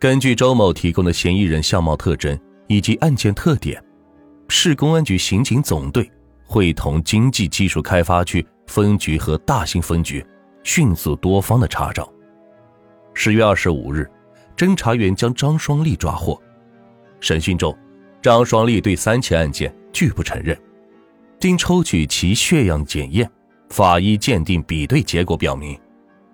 根据周某提供的嫌疑人相貌特征以及案件特点，市公安局刑警总队会同经济技术开发区分局和大兴分局迅速多方的查找。十月二十五日，侦查员将张双利抓获。审讯中，张双利对三起案件拒不承认。经抽取其血样检验，法医鉴定比对结果表明，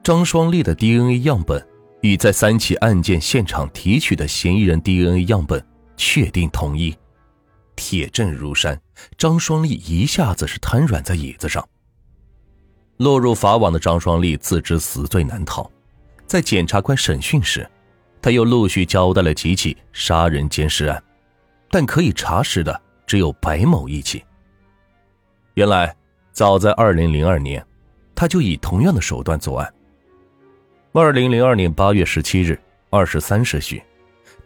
张双利的 DNA 样本与在三起案件现场提取的嫌疑人 DNA 样本确定同一。铁证如山，张双利一下子是瘫软在椅子上。落入法网的张双利自知死罪难逃，在检察官审讯时，他又陆续交代了几起杀人奸尸案，但可以查实的只有白某一起。原来，早在二零零二年，他就以同样的手段作案。二零零二年八月十七日二十三时许，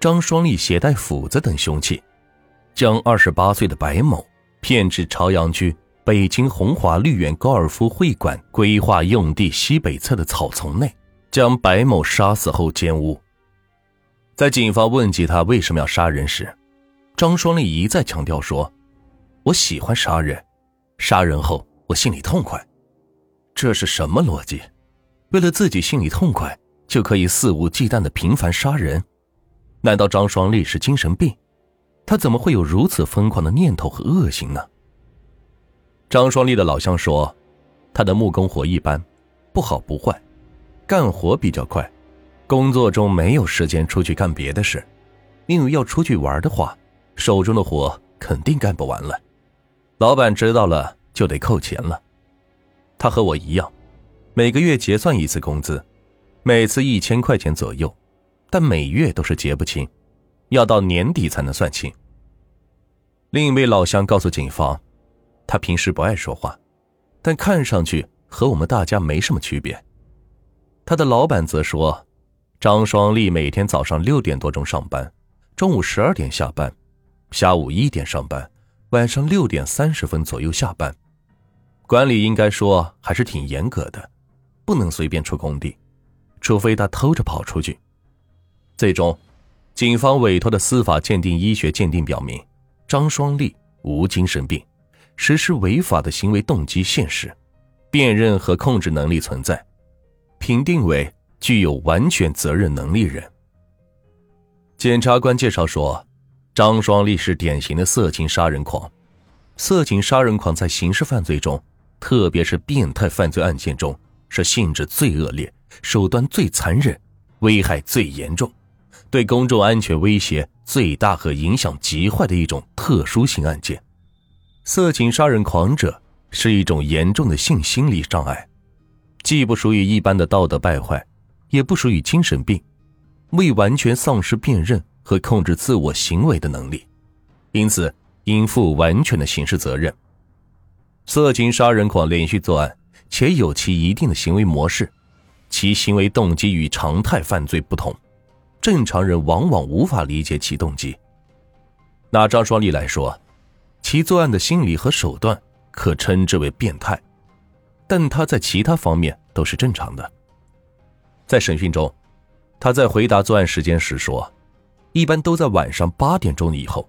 张双利携带斧子等凶器，将二十八岁的白某骗至朝阳区北京宏华绿园高尔夫会馆规划用地西北侧的草丛内，将白某杀死后奸污。在警方问及他为什么要杀人时，张双利一再强调说：“我喜欢杀人。”杀人后，我心里痛快，这是什么逻辑？为了自己心里痛快，就可以肆无忌惮的频繁杀人？难道张双利是精神病？他怎么会有如此疯狂的念头和恶行呢？张双利的老乡说，他的木工活一般，不好不坏，干活比较快，工作中没有时间出去干别的事，因为要出去玩的话，手中的活肯定干不完了。老板知道了就得扣钱了，他和我一样，每个月结算一次工资，每次一千块钱左右，但每月都是结不清，要到年底才能算清。另一位老乡告诉警方，他平时不爱说话，但看上去和我们大家没什么区别。他的老板则说，张双利每天早上六点多钟上班，中午十二点下班，下午一点上班。晚上六点三十分左右下班，管理应该说还是挺严格的，不能随便出工地，除非他偷着跑出去。最终，警方委托的司法鉴定医学鉴定表明，张双利无精神病，实施违法的行为动机现实，辨认和控制能力存在，评定为具有完全责任能力人。检察官介绍说。张双利是典型的色情杀人狂，色情杀人狂在刑事犯罪中，特别是变态犯罪案件中，是性质最恶劣、手段最残忍、危害最严重、对公众安全威胁最大和影响极坏的一种特殊性案件。色情杀人狂者是一种严重的性心理障碍，既不属于一般的道德败坏，也不属于精神病，未完全丧失辨认。和控制自我行为的能力，因此应负完全的刑事责任。色情杀人狂连续作案，且有其一定的行为模式，其行为动机与常态犯罪不同，正常人往往无法理解其动机。拿张双利来说，其作案的心理和手段可称之为变态，但他在其他方面都是正常的。在审讯中，他在回答作案时间时说。一般都在晚上八点钟以后，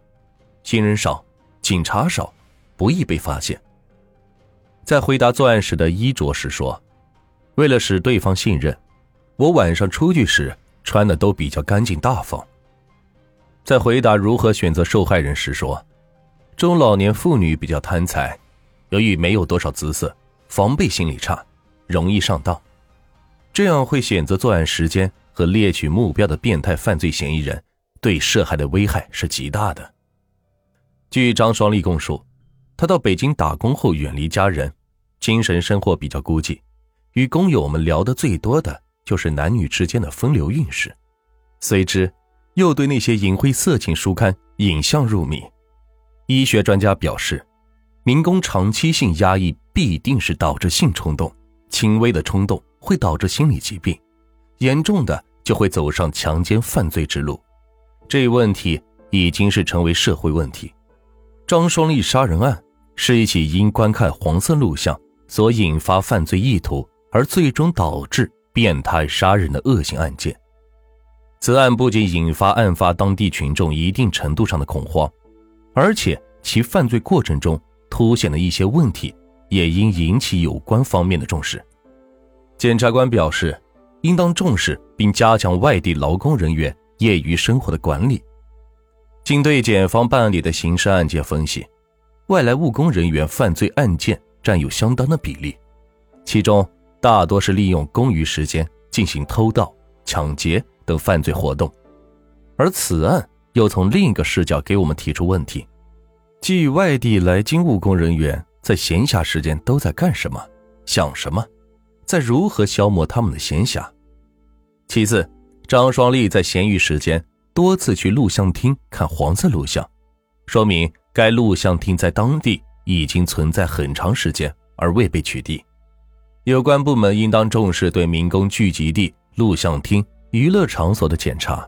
行人少，警察少，不易被发现。在回答作案时的衣着时说：“为了使对方信任，我晚上出去时穿的都比较干净大方。”在回答如何选择受害人时说：“中老年妇女比较贪财，由于没有多少姿色，防备心理差，容易上当，这样会选择作案时间和猎取目标的变态犯罪嫌疑人。”对涉害的危害是极大的。据张双利供述，他到北京打工后远离家人，精神生活比较孤寂，与工友们聊得最多的就是男女之间的风流韵事，随之又对那些淫秽色情书刊影像入迷。医学专家表示，民工长期性压抑必定是导致性冲动，轻微的冲动会导致心理疾病，严重的就会走上强奸犯罪之路。这问题已经是成为社会问题。张双利杀人案是一起因观看黄色录像所引发犯罪意图而最终导致变态杀人的恶性案件。此案不仅引发案发当地群众一定程度上的恐慌，而且其犯罪过程中凸显的一些问题，也应引起有关方面的重视。检察官表示，应当重视并加强外地劳工人员业余生活的管理。经对检方办理的刑事案件分析，外来务工人员犯罪案件占有相当的比例，其中大多是利用工余时间进行偷盗、抢劫等犯罪活动。而此案又从另一个视角给我们提出问题：即外地来京务工人员在闲暇时间都在干什么、想什么，在如何消磨他们的闲暇？其次，张双立在闲余时间。多次去录像厅看黄色录像，说明该录像厅在当地已经存在很长时间而未被取缔。有关部门应当重视对民工聚集地、录像厅、娱乐场所的检查。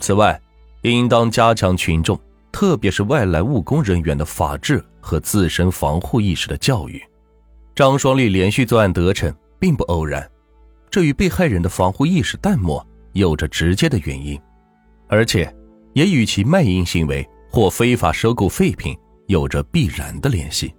此外，应当加强群众，特别是外来务工人员的法治和自身防护意识的教育。张双立连续作案得逞并不偶然，这与被害人的防护意识淡漠有着直接的原因。而且，也与其卖淫行为或非法收购废品有着必然的联系。